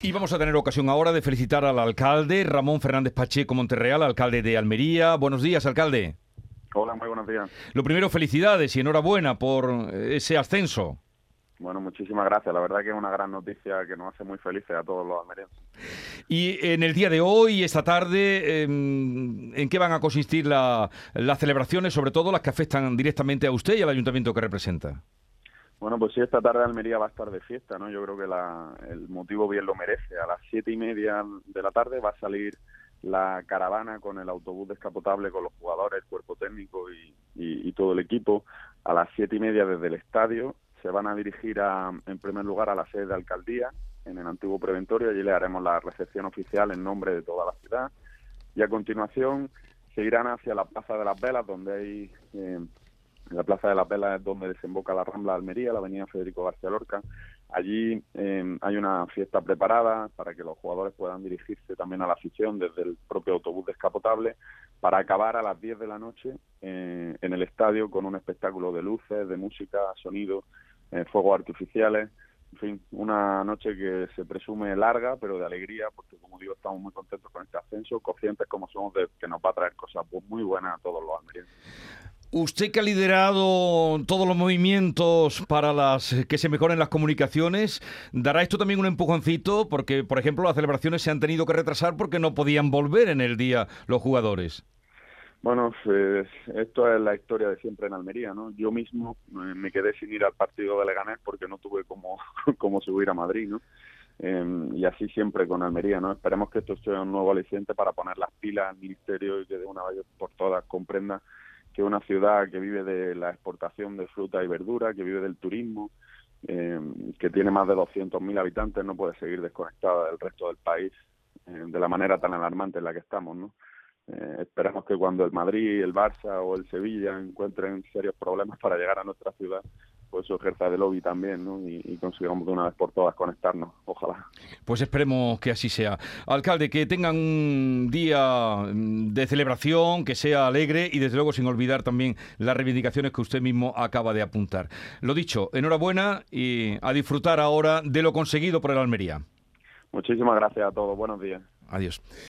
Y vamos a tener ocasión ahora de felicitar al alcalde Ramón Fernández Pacheco Monterreal, alcalde de Almería. Buenos días, alcalde. Hola, muy buenos días. Lo primero, felicidades y enhorabuena por ese ascenso. Bueno, muchísimas gracias. La verdad que es una gran noticia que nos hace muy felices a todos los almerienses. Y en el día de hoy, esta tarde, em, ¿en qué van a consistir las celebraciones, sobre todo las que afectan directamente a usted y al ayuntamiento que representa? Bueno, pues sí, esta tarde Almería va a estar de fiesta, ¿no? Yo creo que la, el motivo bien lo merece. A las siete y media de la tarde va a salir la caravana con el autobús descapotable con los jugadores, el cuerpo técnico y, y, todo el equipo. A las siete y media desde el estadio se van a dirigir a, en primer lugar a la sede de alcaldía en el antiguo preventorio. Allí le haremos la recepción oficial en nombre de toda la ciudad. Y a continuación seguirán hacia la Plaza de las Velas, donde hay eh, la Plaza de las Velas es donde desemboca la Rambla de Almería, la Avenida Federico García Lorca. Allí eh, hay una fiesta preparada para que los jugadores puedan dirigirse también a la afición desde el propio autobús descapotable para acabar a las 10 de la noche eh, en el estadio con un espectáculo de luces, de música, sonido, eh, fuegos artificiales. En fin, una noche que se presume larga, pero de alegría, porque como digo, estamos muy contentos con este ascenso, conscientes como somos de que nos va a traer cosas muy buenas a todos los almerienses. Usted que ha liderado todos los movimientos para las que se mejoren las comunicaciones, ¿dará esto también un empujoncito? Porque, por ejemplo, las celebraciones se han tenido que retrasar porque no podían volver en el día los jugadores. Bueno, pues, esto es la historia de siempre en Almería, ¿no? Yo mismo me quedé sin ir al partido de Leganés porque no tuve como, como subir a Madrid, ¿no? Em, y así siempre con Almería, ¿no? Esperemos que esto sea un nuevo aliciente para poner las pilas al Ministerio y que de una vez por todas comprenda que una ciudad que vive de la exportación de fruta y verdura, que vive del turismo, eh, que tiene más de 200.000 habitantes, no puede seguir desconectada del resto del país eh, de la manera tan alarmante en la que estamos, ¿no? Eh, esperemos que cuando el Madrid, el Barça o el Sevilla encuentren serios problemas para llegar a nuestra ciudad, eso ejerza de lobby también, ¿no? Y, consigamos de una vez por todas conectarnos, ojalá. Pues esperemos que así sea. Alcalde, que tengan un día mm, de celebración, que sea alegre y desde luego sin olvidar también las reivindicaciones que usted mismo acaba de apuntar. Lo dicho, enhorabuena y a disfrutar ahora de lo conseguido por el Almería. Muchísimas gracias a todos, buenos días. Adiós.